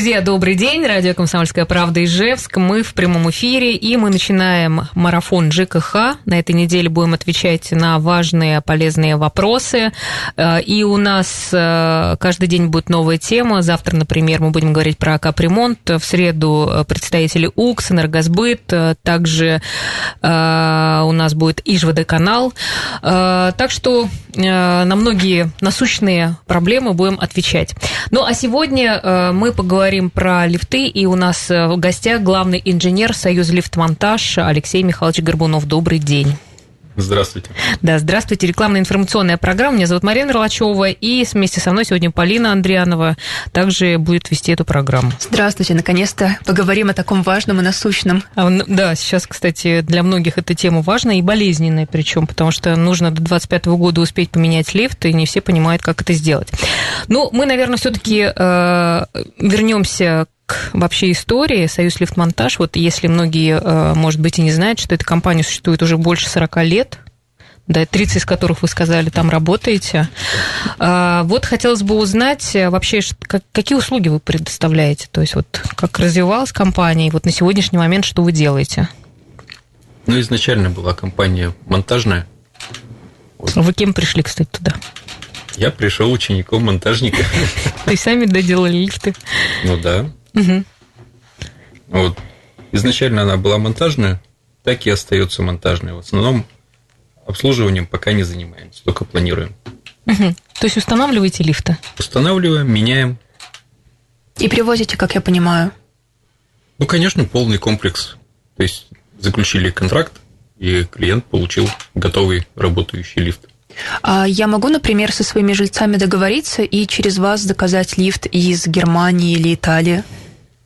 Друзья, добрый день. Радио «Комсомольская правда» Ижевск. Мы в прямом эфире, и мы начинаем марафон ЖКХ. На этой неделе будем отвечать на важные, полезные вопросы. Э, и у нас э, каждый день будет новая тема. Завтра, например, мы будем говорить про капремонт. В среду э, представители УКС, Энергосбыт. Также у нас будет Ижводоканал. Так что на многие насущные проблемы будем отвечать. Ну, а сегодня мы поговорим говорим про лифты, и у нас э, в гостях главный инженер Союза лифтмонтаж Алексей Михайлович Горбунов. Добрый день. Здравствуйте. Да, здравствуйте. Рекламная информационная программа. Меня зовут Марина Ролачева, и вместе со мной сегодня Полина Андрианова также будет вести эту программу. Здравствуйте. Наконец-то поговорим о таком важном и насущном. А, да, сейчас, кстати, для многих эта тема важна и болезненная, причем, потому что нужно до 25 года успеть поменять лифт, и не все понимают, как это сделать. Ну, мы, наверное, все-таки э, вернемся вообще истории Союз Лифтмонтаж, вот если многие, э, может быть, и не знают, что эта компания существует уже больше 40 лет, да, 30 из которых вы сказали, там работаете. А, вот хотелось бы узнать э, вообще, какие услуги вы предоставляете, то есть вот как развивалась компания, и вот на сегодняшний момент что вы делаете? Ну, изначально была компания монтажная. Вот. Вы кем пришли, кстати, туда? Я пришел учеником монтажника. То есть сами доделали лифты? Ну да. Угу. Вот. Изначально она была монтажная, так и остается монтажной. В основном обслуживанием пока не занимаемся, только планируем. Угу. То есть устанавливаете лифты? Устанавливаем, меняем. И привозите, как я понимаю? Ну, конечно, полный комплекс. То есть заключили контракт, и клиент получил готовый работающий лифт. А я могу, например, со своими жильцами договориться и через вас заказать лифт из Германии или Италии?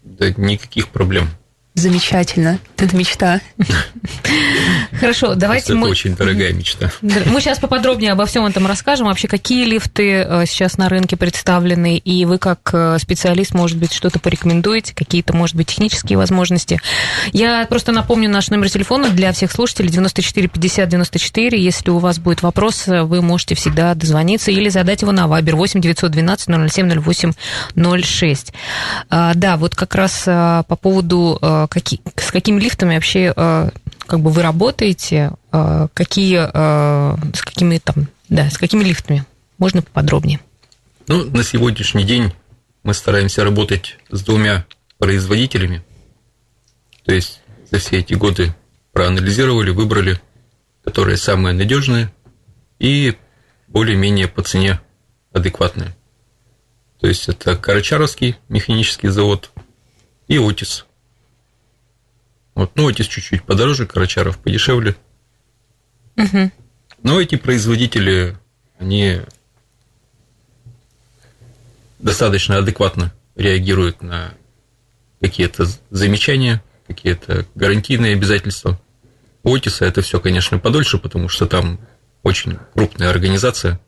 Да никаких проблем. Замечательно. Это мечта. Хорошо, давайте мы... Это очень дорогая мечта. Мы сейчас поподробнее обо всем этом расскажем. Вообще, какие лифты э, сейчас на рынке представлены, и вы как э, специалист, может быть, что-то порекомендуете, какие-то, может быть, технические возможности. Я просто напомню наш номер телефона для всех слушателей 94 50 94. Если у вас будет вопрос, вы можете всегда дозвониться или задать его на Вайбер 8 912 007 08 06. Да, вот как раз э, по поводу какие, с какими лифтами вообще э, как бы вы работаете, э, какие, э, с какими там, да, с какими лифтами? Можно поподробнее? Ну, на сегодняшний день мы стараемся работать с двумя производителями. То есть за все эти годы проанализировали, выбрали, которые самые надежные и более-менее по цене адекватные. То есть это Карачаровский механический завод и Отис. Вот, ну, эти чуть-чуть подороже, Карачаров подешевле. Угу. Но эти производители, они достаточно адекватно реагируют на какие-то замечания, какие-то гарантийные обязательства. У Отиса это все, конечно, подольше, потому что там очень крупная организация.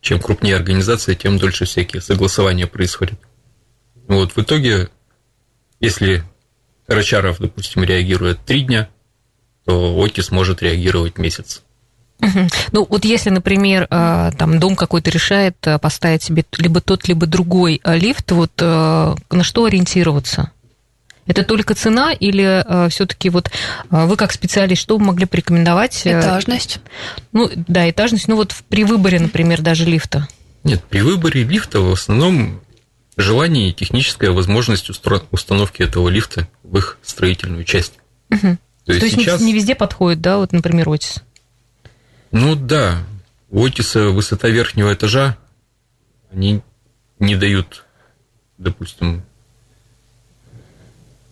Чем крупнее организация, тем дольше всякие согласования происходят. Вот в итоге, если Рычаров, допустим, реагирует три дня, то Отис может реагировать месяц. Ну, вот если, например, э, там дом какой-то решает э, поставить себе либо тот, либо другой э, лифт, вот на что ориентироваться? Это только цена или все-таки вот вы как специалист, что вы могли порекомендовать? Этажность. Ну, да, этажность. Ну, вот при выборе, например, даже лифта. Нет, при выборе лифта в основном желание и техническая возможность установки этого лифта в их строительную часть. Угу. То есть, То есть сейчас... не везде подходит, да, вот, например, Отис? Ну да, у Отиса высота верхнего этажа, они не дают, допустим,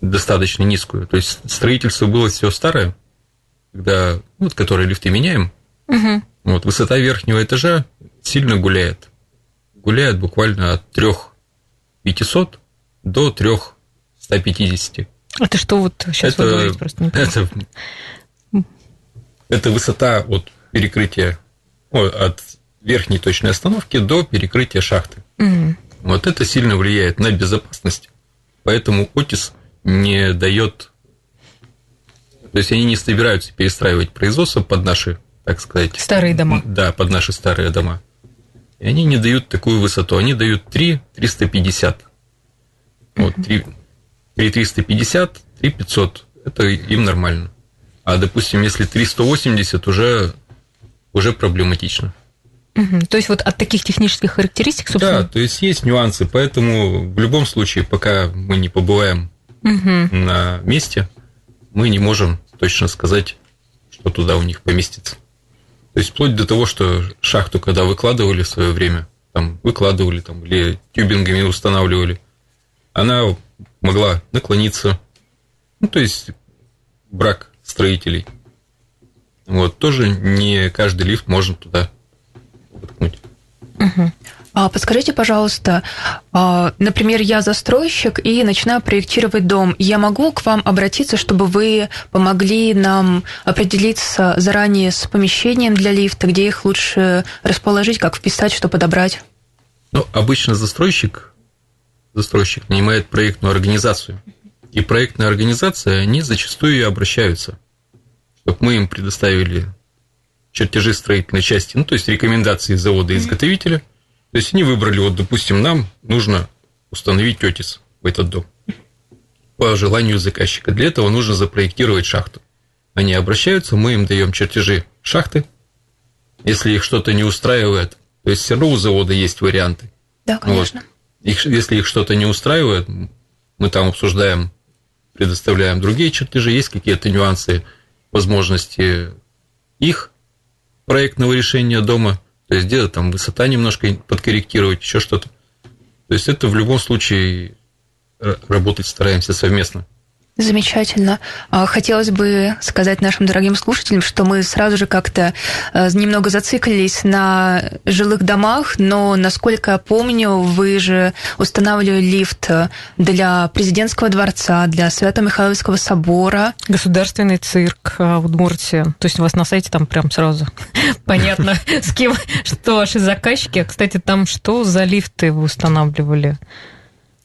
достаточно низкую. То есть строительство было все старое, когда, ну, вот, которые лифты меняем, угу. вот высота верхнего этажа сильно гуляет. Гуляет буквально от трех 500 до 3 150. Это что вот сейчас это, вы говорите просто не это, это высота от перекрытия, от верхней точной остановки до перекрытия шахты. Угу. Вот это сильно влияет на безопасность Поэтому Отис не дает... То есть они не собираются перестраивать производство под наши, так сказать... Старые дома. Да, под наши старые дома. И они не дают такую высоту. Они дают 3 350. Вот, 3, 3 350, 3 500. Это им нормально. А, допустим, если 380, уже, уже проблематично. Угу. То есть вот от таких технических характеристик, собственно... Да, то есть есть нюансы, поэтому в любом случае, пока мы не побываем угу. на месте, мы не можем точно сказать, что туда у них поместится. То есть вплоть до того, что шахту, когда выкладывали в свое время, там выкладывали там, или тюбингами устанавливали, она могла наклониться. Ну, то есть брак строителей. Вот, тоже не каждый лифт можно туда воткнуть. Угу. А подскажите, пожалуйста, а, например, я застройщик и начинаю проектировать дом. Я могу к вам обратиться, чтобы вы помогли нам определиться заранее с помещением для лифта, где их лучше расположить, как вписать, что подобрать? Ну, обычно застройщик, застройщик нанимает проектную организацию. И проектная организация, они зачастую и обращаются, чтобы мы им предоставили чертежи строительной части, ну, то есть рекомендации завода-изготовителя. То есть они выбрали, вот, допустим, нам нужно установить ОТИС в этот дом по желанию заказчика. Для этого нужно запроектировать шахту. Они обращаются, мы им даем чертежи шахты. Если их что-то не устраивает, то есть все равно у завода есть варианты. Да, конечно. Вот. Их, если их что-то не устраивает, мы там обсуждаем, предоставляем другие чертежи, есть какие-то нюансы, возможности их проектного решения дома, то есть где-то там высота немножко подкорректировать, еще что-то. То есть это в любом случае работать стараемся совместно. Замечательно. А, хотелось бы сказать нашим дорогим слушателям, что мы сразу же как-то э, немного зациклились на жилых домах, но, насколько я помню, вы же устанавливали лифт для президентского дворца, для Свято-Михайловского собора. Государственный цирк а, в Удмуртии. То есть у вас на сайте там прям сразу понятно, с кем, что ваши заказчики. А, кстати, там что за лифты вы устанавливали?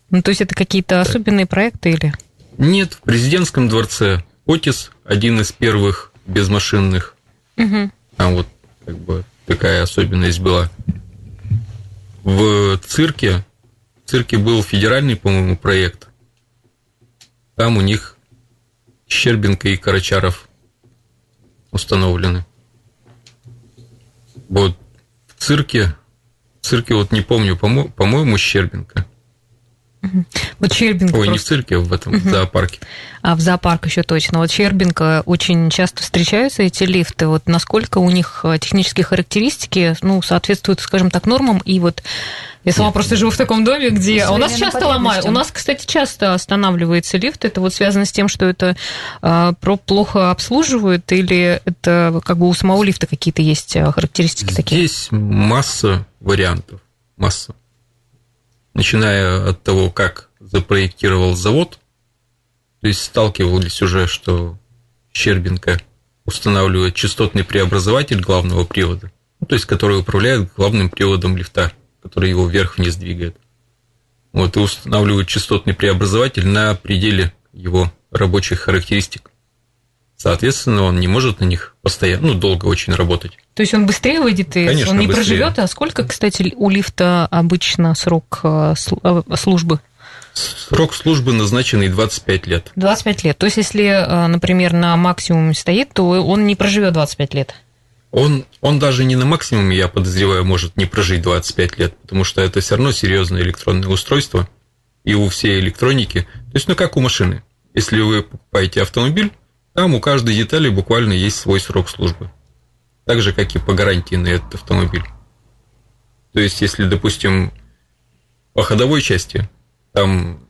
Ну, то есть это какие-то особенные проекты или... Нет, в президентском дворце Отис один из первых безмашинных. Угу. Там вот как бы такая особенность была. В цирке, в цирке был федеральный, по-моему, проект. Там у них Щербинка и Карачаров установлены. Вот в цирке, в цирке вот не помню, по-моему, Щербинка. Вот Щербинка. Ой, просто... не в цирке, а в этом угу. зоопарке. А в зоопарк еще точно. Вот Щербинка очень часто встречаются эти лифты. Вот насколько у них э, технические характеристики, ну, соответствуют, скажем так, нормам. И вот я сама просто живу в таком доме, где... А у нас часто ломают. У нас, кстати, часто останавливается лифт. Это вот связано с тем, что это а, плохо обслуживают, или это как бы у самого лифта какие-то есть э, характеристики Здесь такие? Здесь масса вариантов. Масса начиная от того, как запроектировал завод, то есть сталкивались уже, что Щербинка устанавливает частотный преобразователь главного привода, ну, то есть который управляет главным приводом лифта, который его вверх-вниз двигает. Вот, и устанавливает частотный преобразователь на пределе его рабочих характеристик. Соответственно, он не может на них постоянно, ну, долго очень работать. То есть он быстрее выйдет и Конечно, он не быстрее. проживет. А сколько, кстати, у лифта обычно срок э, э, службы? Срок службы назначенный 25 лет. 25 лет. То есть, если, э, например, на максимуме стоит, то он не проживет 25 лет. Он, он даже не на максимуме, я подозреваю, может не прожить 25 лет, потому что это все равно серьезное электронное устройство, и у всей электроники, то есть, ну, как у машины. Если вы покупаете автомобиль, там у каждой детали буквально есть свой срок службы. Так же, как и по гарантии на этот автомобиль. То есть, если, допустим, по ходовой части, там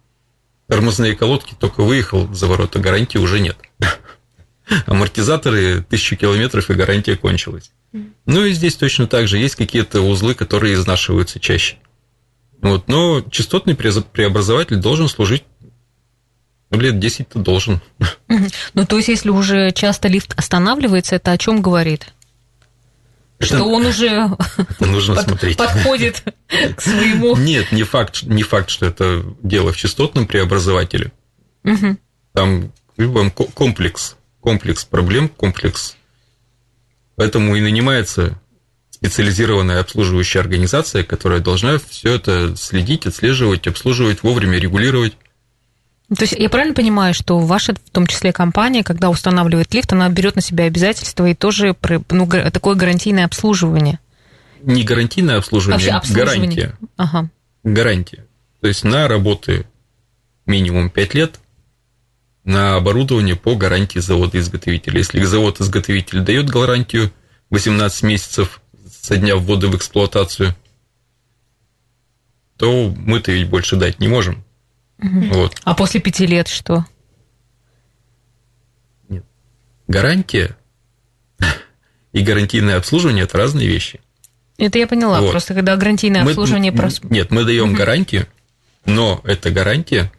тормозные колодки только выехал за ворота, гарантии уже нет. Амортизаторы тысячу километров и гарантия кончилась. Ну и здесь точно так же есть какие-то узлы, которые изнашиваются чаще. Вот, но частотный преобразователь должен служить ну, лет 10-то должен. Ну, то есть, если уже часто лифт останавливается, это о чем говорит? Что он уже нужно под, смотреть. подходит к своему... Нет, не факт, не факт, что это дело в частотном преобразователе. Угу. Там любом комплекс, комплекс проблем, комплекс. Поэтому и нанимается специализированная обслуживающая организация, которая должна все это следить, отслеживать, обслуживать, вовремя регулировать. То есть я правильно понимаю, что ваша, в том числе компания, когда устанавливает лифт, она берет на себя обязательства и тоже ну, такое гарантийное обслуживание? Не гарантийное обслуживание, Вообще, обслуживание. гарантия. Ага. Гарантия. То есть на работы минимум 5 лет, на оборудование по гарантии завода-изготовителя. Если завод-изготовитель дает гарантию 18 месяцев со дня ввода в эксплуатацию, то мы-то ведь больше дать не можем. Угу. Вот. А после пяти лет что? Нет. Гарантия и гарантийное обслуживание это разные вещи. Это я поняла. Вот. Просто когда гарантийное мы, обслуживание прос... Нет, мы даем угу. гарантию, но это гарантия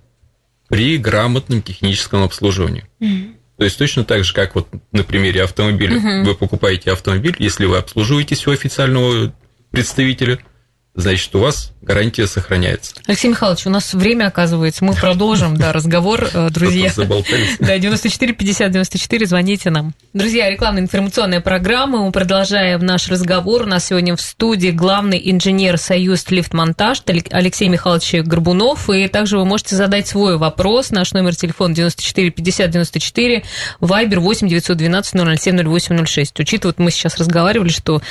при грамотном техническом обслуживании. Угу. То есть точно так же, как вот на примере автомобиля. Угу. Вы покупаете автомобиль, если вы обслуживаетесь у официального представителя, значит, у вас гарантия сохраняется. Алексей Михайлович, у нас время, оказывается, мы продолжим, да, разговор, э, друзья. Да, 94 50 94, звоните нам. Друзья, рекламная информационная программа, мы продолжаем наш разговор. У нас сегодня в студии главный инженер Союз Лифтмонтаж Алексей Михайлович Горбунов, и также вы можете задать свой вопрос. Наш номер телефона 94 50 94, Вайбер 8 912 007 0806. Учитывая, вот мы сейчас разговаривали, что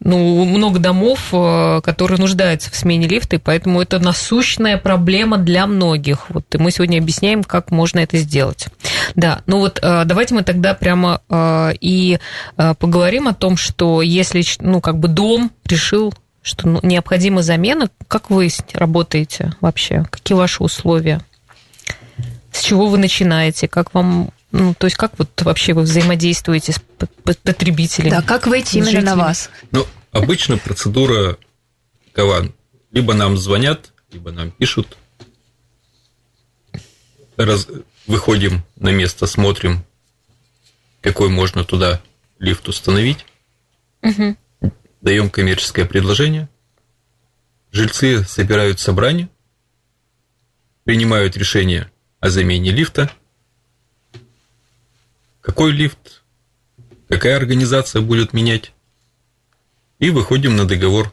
ну, много домов, э, которые нуждаются в смене лифта, и поэтому это насущная проблема для многих. Вот и мы сегодня объясняем, как можно это сделать. Да, ну вот э, давайте мы тогда прямо э, и э, поговорим о том, что если, ну, как бы дом решил что ну, необходима замена. Как вы работаете вообще? Какие ваши условия? С чего вы начинаете? Как вам ну, то есть как вот вообще вы взаимодействуете с потребителями? Да, как выйти именно на вас? Ну, обычно процедура такова. Либо нам звонят, либо нам пишут. Раз... Выходим на место, смотрим, какой можно туда лифт установить. Угу. Даем коммерческое предложение. Жильцы собирают собрание, принимают решение о замене лифта. Какой лифт, какая организация будет менять. И выходим на договор.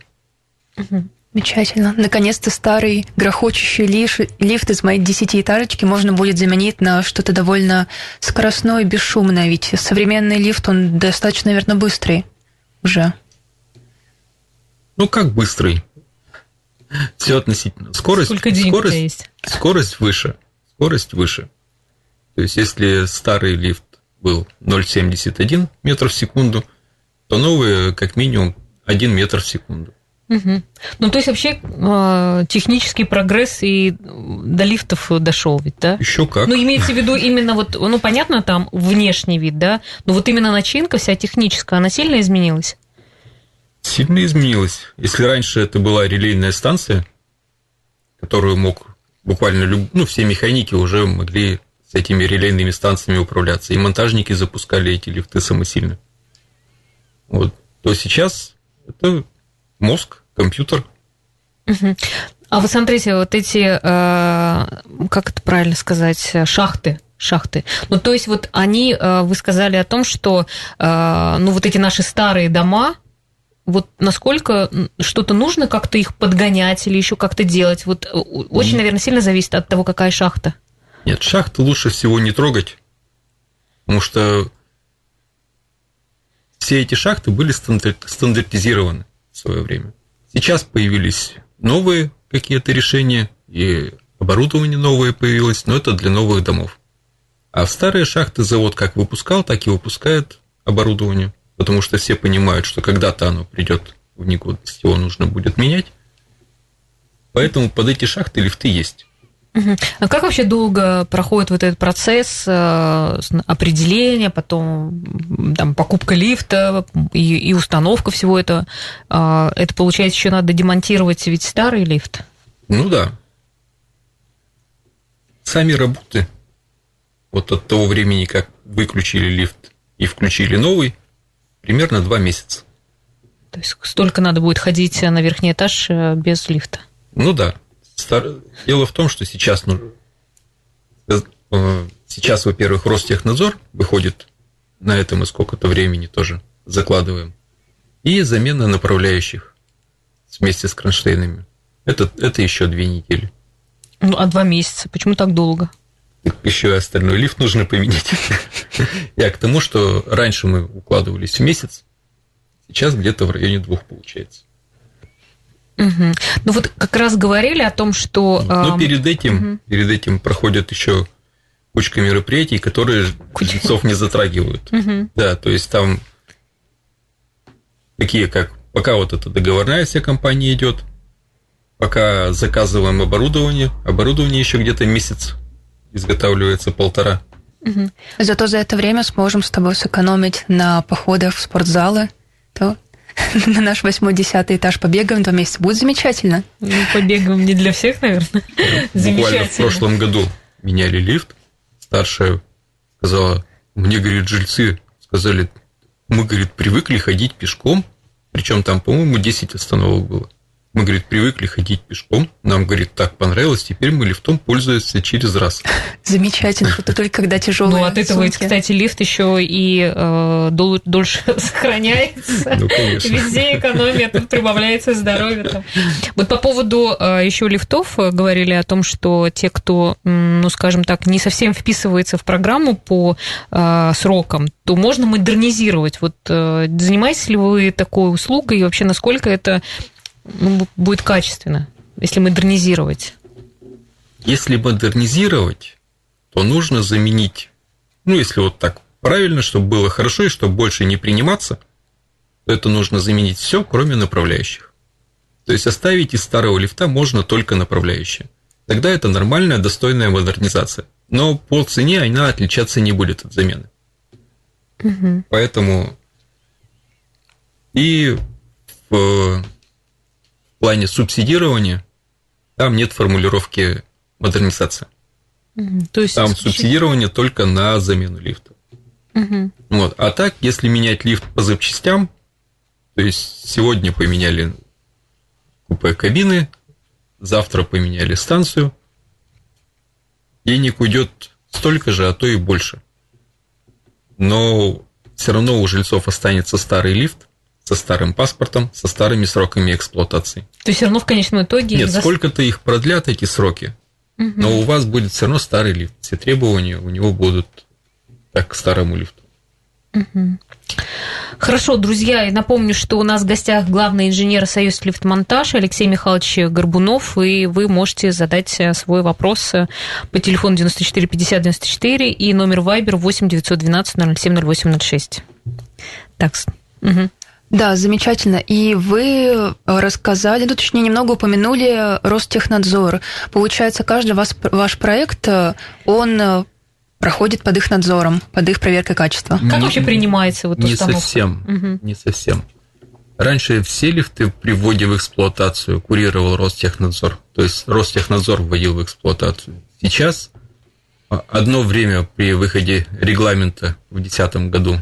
Угу. Замечательно. Наконец-то старый грохочущий лифт, лифт из моей десятиэтажечки можно будет заменить на что-то довольно скоростное и бесшумное, ведь современный лифт, он достаточно, наверное, быстрый уже. Ну, как быстрый? Все относительно. Скорость, Сколько денег скорость, есть? скорость выше. Скорость выше. То есть, если старый лифт был 0,71 метр в секунду, то новый как минимум 1 метр в секунду. Угу. Ну, то есть вообще э, технический прогресс и до лифтов дошел ведь, да? Еще как. Ну, имеется в виду именно вот, ну, понятно, там внешний вид, да, но вот именно начинка вся техническая, она сильно изменилась? Сильно изменилась. Если раньше это была релейная станция, которую мог буквально, ну, все механики уже могли с этими релейными станциями управляться, и монтажники запускали эти лифты самосильно. Вот. То сейчас это мозг, компьютер. Угу. А вот смотрите, вот эти, э, как это правильно сказать, шахты, шахты. Ну, то есть вот они, э, вы сказали о том, что, э, ну, вот эти наши старые дома, вот насколько что-то нужно как-то их подгонять или еще как-то делать? Вот очень, наверное, сильно зависит от того, какая шахта. Нет, шахты лучше всего не трогать, потому что все эти шахты были стандартизированы в свое время. Сейчас появились новые какие-то решения, и оборудование новое появилось, но это для новых домов. А старые шахты завод как выпускал, так и выпускает оборудование, потому что все понимают, что когда-то оно придет в негодность, его нужно будет менять. Поэтому под эти шахты лифты есть. А как вообще долго проходит вот этот процесс э, определения, потом там, покупка лифта и, и установка всего этого? А, это, получается, еще надо демонтировать ведь старый лифт? Ну да. Сами работы, вот от того времени, как выключили лифт и включили новый, примерно два месяца. То есть столько надо будет ходить на верхний этаж э, без лифта. Ну да. Дело в том, что сейчас, ну, сейчас, во-первых, Ростехнадзор выходит на этом и сколько-то времени тоже закладываем. И замена направляющих вместе с кронштейнами. Это, это еще две недели. Ну, а два месяца? Почему так долго? Еще и остальной лифт нужно поменять. Я к тому, что раньше мы укладывались в месяц, сейчас где-то в районе двух получается. Угу. Ну вот как раз говорили о том, что... Ну, перед этим, угу. перед этим проходят еще кучка мероприятий, которые Куча. жильцов не затрагивают. Угу. Да, то есть там такие как пока вот эта договорная вся компания идет, пока заказываем оборудование, оборудование еще где-то месяц изготавливается полтора. Угу. Зато за это время сможем с тобой сэкономить на походах в спортзалы, то на наш восьмой-десятый этаж побегаем два месяца. Будет замечательно. Ну, побегаем не для всех, наверное. Буквально в прошлом году меняли лифт. Старшая сказала, мне, говорит, жильцы сказали, мы, говорит, привыкли ходить пешком, причем там, по-моему, 10 остановок было. Мы, говорит, привыкли ходить пешком. Нам, говорит, так понравилось. Теперь мы лифтом пользуемся через раз. Замечательно. Это только когда тяжелые Ну, от этого, кстати, лифт еще и э, дол- дольше сохраняется. Ну, конечно. Везде экономия, тут прибавляется здоровье. Вот по поводу э, еще лифтов э, говорили о том, что те, кто, ну, скажем так, не совсем вписывается в программу по срокам, то можно модернизировать. Вот занимаетесь ли вы такой услугой и вообще насколько это ну, будет качественно, если модернизировать? Если модернизировать, то нужно заменить, ну, если вот так правильно, чтобы было хорошо и чтобы больше не приниматься, то это нужно заменить все, кроме направляющих. То есть оставить из старого лифта можно только направляющие. Тогда это нормальная, достойная модернизация. Но по цене она отличаться не будет от замены. Угу. Поэтому и в плане субсидирования там нет формулировки модернизация. Угу. То есть там субсидирование только на замену лифта. Угу. Вот. А так, если менять лифт по запчастям, то есть сегодня поменяли купе кабины, завтра поменяли станцию, денег уйдет столько же, а то и больше. Но все равно у жильцов останется старый лифт, со старым паспортом, со старыми сроками эксплуатации. То есть все равно в конечном итоге... Нет, за... сколько-то их продлят, эти сроки, угу. но у вас будет все равно старый лифт. Все требования у него будут так к старому лифту. Угу. Хорошо, друзья, и напомню, что у нас в гостях главный инженер Союз Лифтмонтаж Алексей Михайлович Горбунов, и вы можете задать свой вопрос по телефону 94 50 94 и номер Viber 8 912 07 08 06. Так, угу. Да, замечательно. И вы рассказали, ну, точнее, немного упомянули Ростехнадзор. Получается, каждый вас, ваш проект, он проходит под их надзором, под их проверкой качества. Как не, вообще принимается вот Не совсем, угу. не совсем. Раньше все лифты при вводе в эксплуатацию курировал Ростехнадзор, то есть Ростехнадзор вводил в эксплуатацию. Сейчас одно время при выходе регламента в 2010 году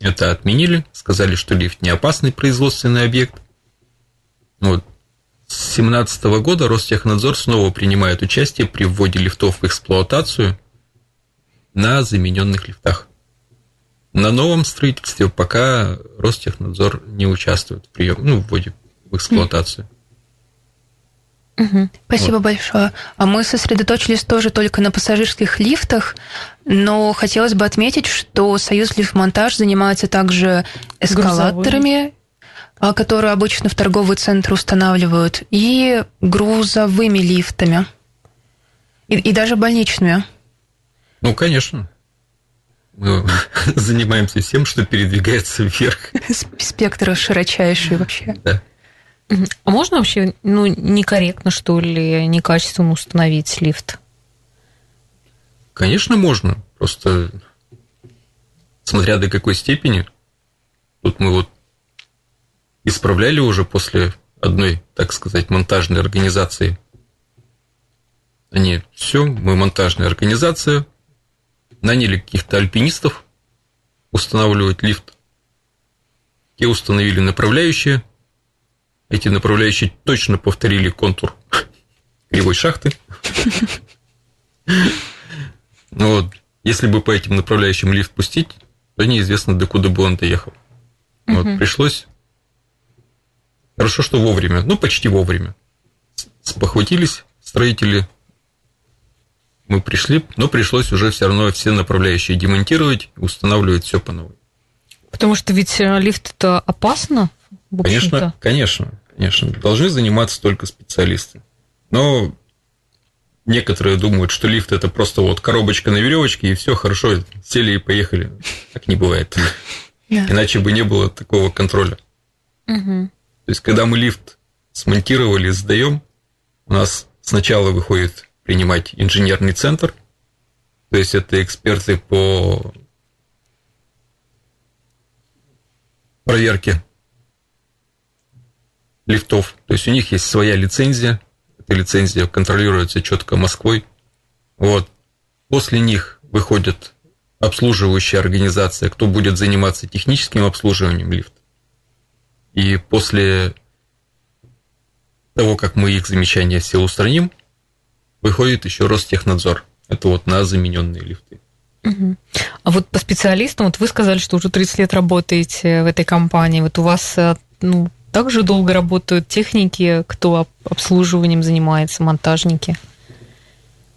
это отменили, сказали, что лифт не опасный производственный объект. Вот. С 2017 года Ростехнадзор снова принимает участие при вводе лифтов в эксплуатацию на замененных лифтах. На новом строительстве пока Ростехнадзор не участвует в приеме, ну, вводе в эксплуатацию. Угу. Спасибо вот. большое. А мы сосредоточились тоже только на пассажирских лифтах, но хотелось бы отметить, что Союз Лифтмонтаж занимается также эскалаторами, Грузовые. которые обычно в торговый центр устанавливают, и грузовыми лифтами, и, и даже больничными. Ну, конечно. Мы занимаемся всем, что передвигается вверх. Спектр широчайший вообще. Да. А можно вообще, ну, некорректно, что ли, некачественно установить лифт? Конечно, можно. Просто смотря до какой степени. Тут мы вот исправляли уже после одной, так сказать, монтажной организации. Они, все, мы монтажная организация, наняли каких-то альпинистов устанавливать лифт. те установили направляющие. Эти направляющие точно повторили контур кривой шахты. Ну вот, если бы по этим направляющим лифт пустить, то неизвестно, до куда бы он доехал. Вот, пришлось... Хорошо, что вовремя, ну, почти вовремя. Спохватились строители, мы пришли, но пришлось уже все равно все направляющие демонтировать, устанавливать все по новой. Потому что ведь э, лифт это опасно, Конечно, конечно, конечно. Должны заниматься только специалисты. Но некоторые думают, что лифт это просто вот коробочка на веревочке, и все хорошо, сели и поехали. Так не бывает. Иначе бы не было такого контроля. То есть, когда мы лифт смонтировали, сдаем, у нас сначала выходит принимать инженерный центр, то есть это эксперты по проверке лифтов. То есть у них есть своя лицензия, эта лицензия контролируется четко Москвой. Вот. После них выходит обслуживающая организация, кто будет заниматься техническим обслуживанием лифта. И после того, как мы их замечания все устраним, выходит еще Ростехнадзор. Это вот на замененные лифты. А вот по специалистам, вот вы сказали, что уже 30 лет работаете в этой компании. Вот у вас э, ну, также долго работают техники, кто обслуживанием занимается, монтажники?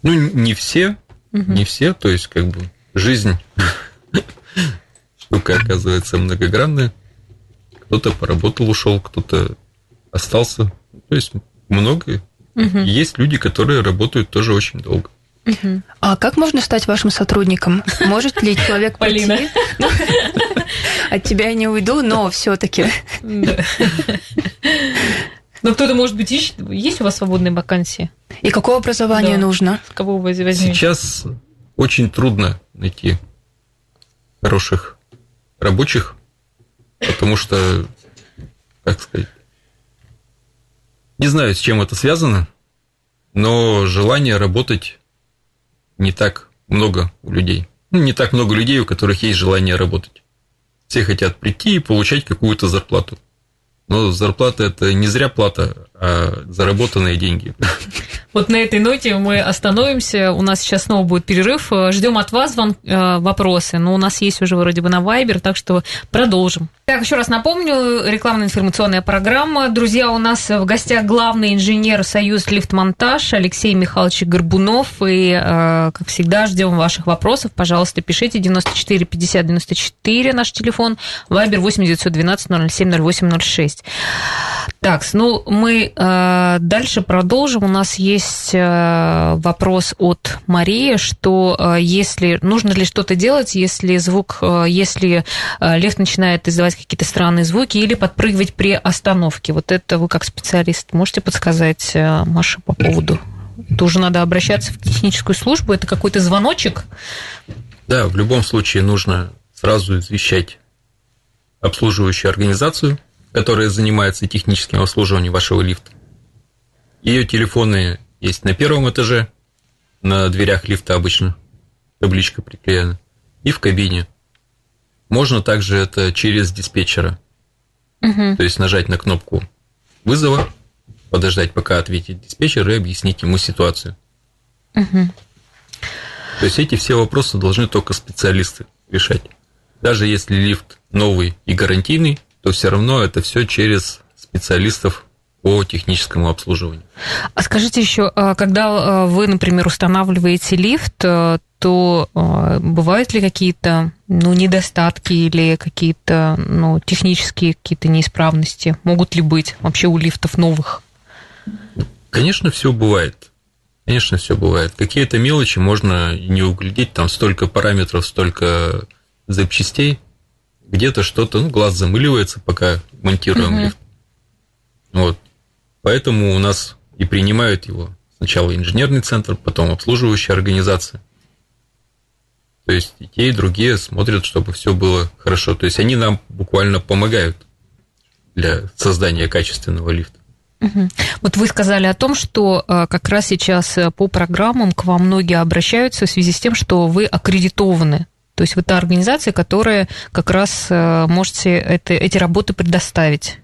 Ну, не все, угу. не все, то есть как бы жизнь штука оказывается многогранная. Кто-то поработал, ушел, кто-то остался. То есть много Угу. Есть люди, которые работают тоже очень долго. Угу. А как можно стать вашим сотрудником? Может ли человек Полина. От тебя я не уйду, но все-таки. Ну, кто-то, может быть, ищет. Есть у вас свободные вакансии? И какое образование да. нужно? Кого вы возьмете? Сейчас очень трудно найти хороших рабочих, потому что, как сказать, не знаю, с чем это связано, но желание работать не так много у людей. Ну, не так много людей, у которых есть желание работать. Все хотят прийти и получать какую-то зарплату. Но зарплата это не зря плата, а заработанные деньги. Вот на этой ноте мы остановимся. У нас сейчас снова будет перерыв. Ждем от вас вам э, вопросы. Но у нас есть уже вроде бы на Вайбер, так что продолжим. Так, еще раз напомню, рекламно-информационная программа. Друзья, у нас в гостях главный инженер Союз Лифтмонтаж Алексей Михайлович Горбунов. И, э, как всегда, ждем ваших вопросов. Пожалуйста, пишите 94 50 94 наш телефон. Вайбер 8 912 007 08 06. Так, ну мы э, дальше продолжим. У нас есть э, вопрос от Марии, что э, если нужно ли что-то делать, если звук, э, если э, лев начинает издавать какие-то странные звуки или подпрыгивать при остановке. Вот это вы как специалист можете подсказать, э, Маша, по поводу? Это уже надо обращаться в техническую службу. Это какой-то звоночек? Да, в любом случае нужно сразу извещать обслуживающую организацию – которая занимается техническим обслуживанием вашего лифта. Ее телефоны есть на первом этаже, на дверях лифта обычно табличка приклеена, и в кабине. Можно также это через диспетчера. Угу. То есть нажать на кнопку вызова, подождать, пока ответит диспетчер, и объяснить ему ситуацию. Угу. То есть эти все вопросы должны только специалисты решать. Даже если лифт новый и гарантийный, то все равно это все через специалистов по техническому обслуживанию. А скажите еще, а когда а, вы, например, устанавливаете лифт, э, то а, бывают ли какие-то ну, недостатки или какие-то ну, технические какие-то неисправности? Могут ли быть вообще у лифтов новых? Конечно, все бывает. Конечно, все бывает. Какие-то мелочи можно не углядеть, там столько параметров, столько запчастей, где-то что-то, ну, глаз замыливается, пока монтируем угу. лифт. Вот. Поэтому у нас и принимают его сначала инженерный центр, потом обслуживающая организация. То есть и те, и другие смотрят, чтобы все было хорошо. То есть они нам буквально помогают для создания качественного лифта. Угу. Вот вы сказали о том, что э, как раз сейчас э, по программам к вам многие обращаются в связи с тем, что вы аккредитованы То есть вы та организация, которая как раз э, можете это, эти работы предоставить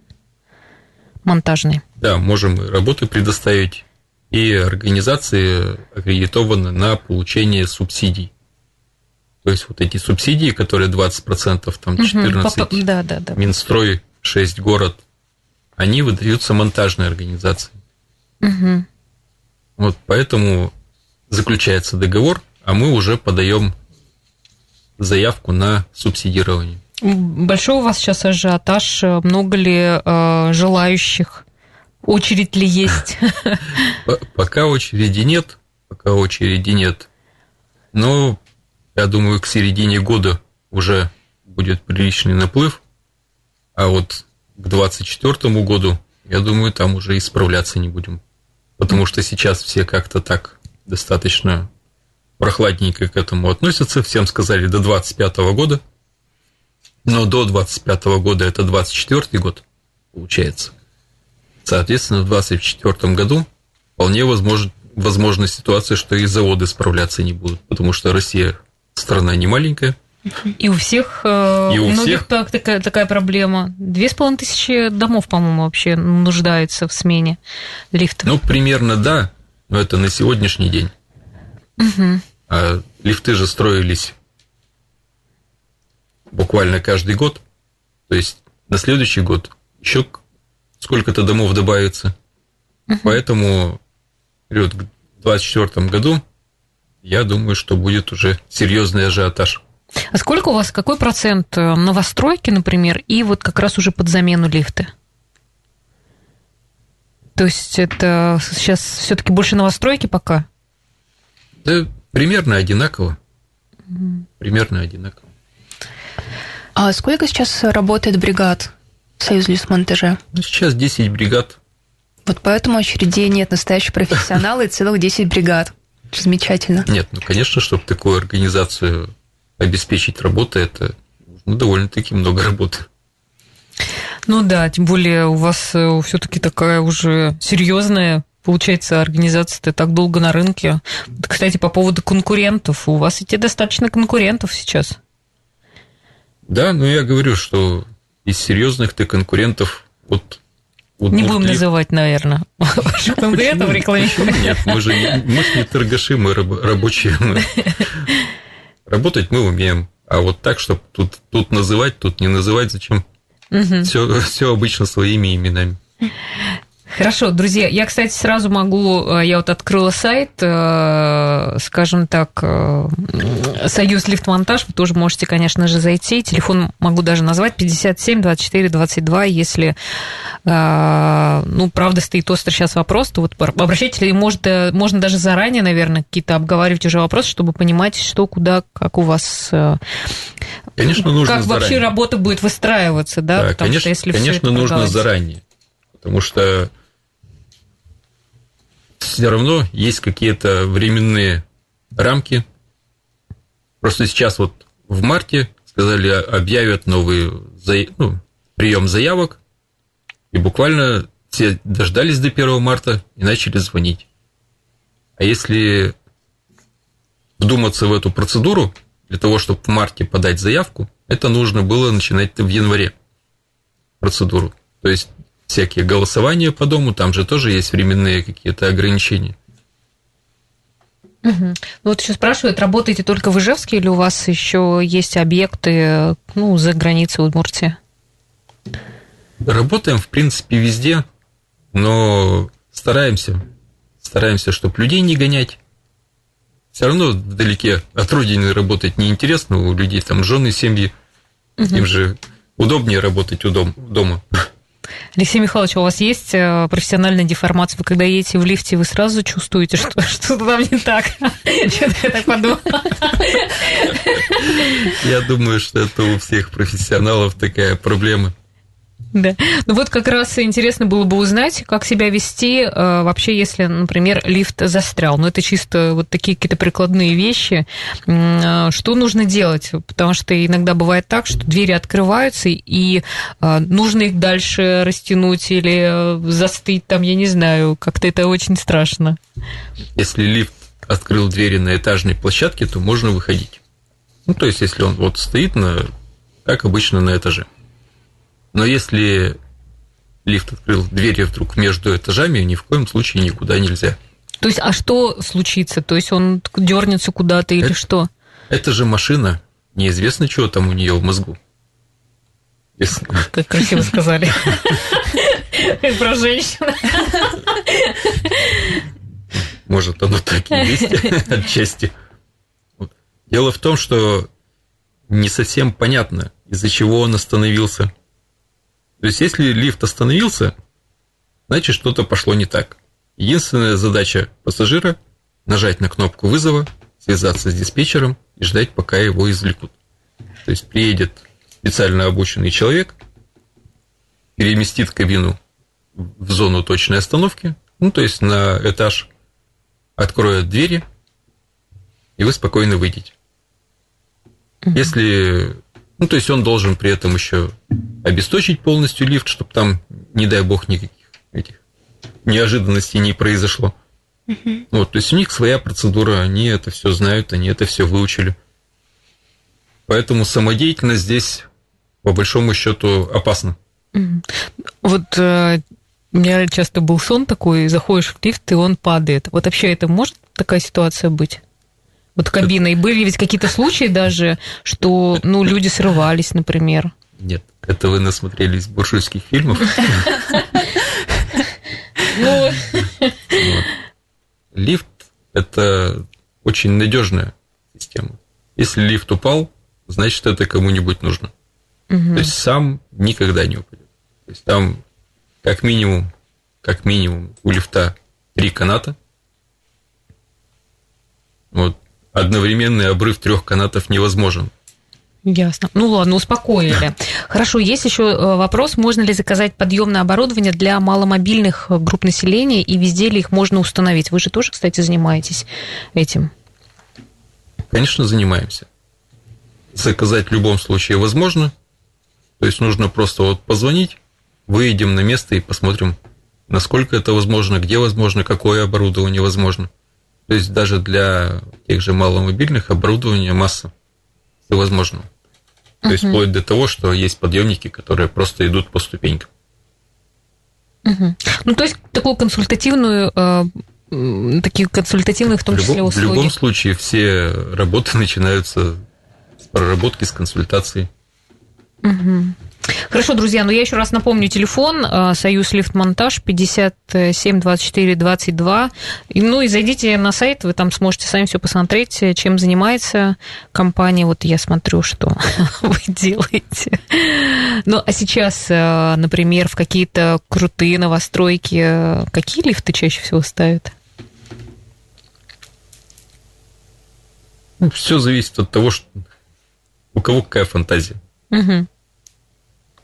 монтажные. Да, можем работы предоставить. И организации аккредитованы на получение субсидий. То есть вот эти субсидии, которые 20%, там 14, угу, да, да, да. Минстрой 6 город, они выдаются монтажной организации. Угу. Вот поэтому заключается договор, а мы уже подаем заявку на субсидирование. Большой у вас сейчас ажиотаж? Много ли э, желающих? Очередь ли есть? Пока очереди нет, пока очереди нет. Но я думаю, к середине года уже будет приличный наплыв, а вот к 2024 году, я думаю, там уже исправляться не будем. Потому что сейчас все как-то так достаточно прохладненько к этому относятся. Всем сказали до 25 года. Но до 25 года это 24 год, получается. Соответственно, в 24 году вполне возможно, возможна ситуация, что и заводы справляться не будут, потому что Россия страна не маленькая. И у всех, э, и у многих всех... Так, такая, такая проблема. Две с половиной тысячи домов, по-моему, вообще нуждаются в смене лифтов. Ну, примерно да, но это на сегодняшний день. Угу. А лифты же строились буквально каждый год. То есть на следующий год еще сколько-то домов добавится. Угу. Поэтому говорю, в 2024 году я думаю, что будет уже серьезный ажиотаж. А сколько у вас, какой процент э, новостройки, например, и вот как раз уже под замену лифта? То есть это сейчас все-таки больше новостройки пока? Да, примерно одинаково. Примерно одинаково. А сколько сейчас работает бригад в Союз лесмонтажа? Ну, сейчас 10 бригад. Вот поэтому очередей нет настоящих профессионалов и целых 10 бригад. Замечательно. Нет, ну, конечно, чтобы такую организацию обеспечить работой, это ну, довольно-таки много работы. Ну да, тем более у вас э, все-таки такая уже серьезная получается, организация-то так долго на рынке. Кстати, по поводу конкурентов. У вас идти достаточно конкурентов сейчас. Да, но я говорю, что из серьезных-то конкурентов вот вот не будем называть, наверное, ваших конкурентов рекламировать. Нет, мы же не, мы же не торгаши, мы рабочие. Мы. Работать мы умеем. А вот так, чтобы тут, тут называть, тут не называть, зачем? Угу. Все, все обычно своими именами. Хорошо, друзья, я, кстати, сразу могу, э, я вот открыла сайт, э, скажем так, э, Союз Лифтмонтаж, вы тоже можете, конечно же, зайти, телефон могу даже назвать, 57 24 22, если, ну, правда, стоит острый сейчас вопрос, то вот обращайтесь, или может, можно даже заранее, наверное, какие-то обговаривать уже вопросы, чтобы понимать, что, куда, как у вас... Конечно, нужно Как заранее. вообще работа будет выстраиваться, да? да Потому конечно, что если конечно нужно заранее. Потому что все равно есть какие-то временные рамки. Просто сейчас вот в марте сказали, объявят новый ну, прием заявок, и буквально все дождались до 1 марта и начали звонить. А если вдуматься в эту процедуру, для того, чтобы в марте подать заявку, это нужно было начинать в январе процедуру. То есть всякие голосования по дому, там же тоже есть временные какие-то ограничения. Угу. Вот еще спрашивают, работаете только в Ижевске или у вас еще есть объекты ну, за границей Удмуртии? Работаем, в принципе, везде, но стараемся, стараемся, чтобы людей не гонять. Все равно вдалеке от родины работать неинтересно, у людей там жены, семьи, угу. им же удобнее работать у дом, дома. Алексей Михайлович, у вас есть э, профессиональная деформация? Вы когда едете в лифте, вы сразу чувствуете, что что-то там не так? Что-то я так подумала. Я думаю, что это у всех профессионалов такая проблема. Да. Ну вот как раз интересно было бы узнать, как себя вести э, вообще, если, например, лифт застрял. Ну это чисто вот такие какие-то прикладные вещи. Э, что нужно делать? Потому что иногда бывает так, что двери открываются, и э, нужно их дальше растянуть или застыть там, я не знаю, как-то это очень страшно. Если лифт открыл двери на этажной площадке, то можно выходить. Ну, то есть, если он вот стоит на, как обычно, на этаже. Но если лифт открыл двери вдруг между этажами, ни в коем случае никуда нельзя. То есть, а что случится? То есть он дернется куда-то или Это- что? Это же машина, неизвестно, чего там у нее в мозгу. Если- Как красиво сказали. Про женщину. Может, оно так и есть отчасти. Дело в том, что не совсем понятно, из-за чего он остановился. То есть, если лифт остановился, значит, что-то пошло не так. Единственная задача пассажира – нажать на кнопку вызова, связаться с диспетчером и ждать, пока его извлекут. То есть, приедет специально обученный человек, переместит кабину в зону точной остановки, ну, то есть на этаж, откроет двери, и вы спокойно выйдете. Если, ну, то есть он должен при этом еще обесточить полностью лифт, чтобы там, не дай бог, никаких этих неожиданностей не произошло. Вот, то есть у них своя процедура, они это все знают, они это все выучили. Поэтому самодеятельность здесь, по большому счету, опасна. Вот э, у меня часто был сон такой, заходишь в лифт, и он падает. Вот вообще это может такая ситуация быть? Вот кабина. И были ведь какие-то случаи даже, что ну, люди срывались, например. Нет, это вы насмотрелись буржуйских фильмов. Ну. Лифт – это очень надежная система. Если лифт упал, значит, это кому-нибудь нужно. То есть сам никогда не упадет. То есть там как минимум, как минимум у лифта три каната. Вот. Одновременный обрыв трех канатов невозможен. Ясно. Ну ладно, успокоили. Хорошо, есть еще э, вопрос, можно ли заказать подъемное оборудование для маломобильных э, групп населения и везде ли их можно установить? Вы же тоже, кстати, занимаетесь этим. Конечно, занимаемся. Заказать в любом случае возможно. То есть нужно просто вот позвонить, выедем на место и посмотрим, насколько это возможно, где возможно, какое оборудование возможно. То есть даже для тех же маломобильных оборудования масса всевозможного. То есть вплоть до того, что есть подъемники, которые просто идут по ступенькам. Ну, то есть такую консультативную, э, такие консультативные в том в, числе любом, в услуги. любом случае все работы начинаются с проработки, с консультации. Хорошо, друзья, ну я еще раз напомню, телефон э, Союз Лифтмонтаж 57 24 22. И, Ну и зайдите на сайт, вы там сможете сами все посмотреть, э, чем занимается компания. Вот я смотрю, что вы делаете. Ну, а сейчас, э, например, в какие-то крутые новостройки, какие лифты чаще всего ставят? все зависит от того, что у кого какая фантазия. Мгм.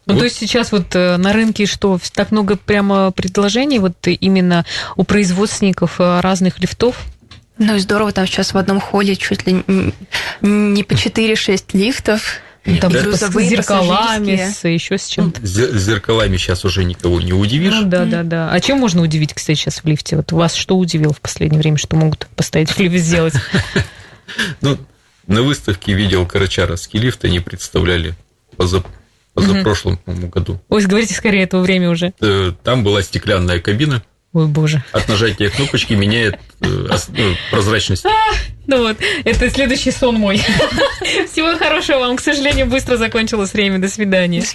Ну, Вот. то есть сейчас вот э, на рынке что, так много прямо предложений вот именно у производственников э, разных лифтов? Ну и здорово, там сейчас в одном холле чуть ли не по 4-6 лифтов. Нет, Там да. с Грузовые, зеркалами, с еще с чем-то. С зе- с зеркалами сейчас уже никого не удивишь. Ну да, да, да. А чем можно удивить, кстати, сейчас в лифте? Вот вас что удивило в последнее время, что могут поставить в лифт сделать? Ну, на выставке видел карачаровский лифт, они представляли поза, позапрошлом, по-моему, году. Ой, говорите скорее, этого время уже. Э, Там была стеклянная кабина, Ой, боже. от нажатия кнопочки меняет э, ну, прозрачность. Ну вот, это следующий сон мой. Всего хорошего вам. К сожалению, быстро закончилось время. До свидания.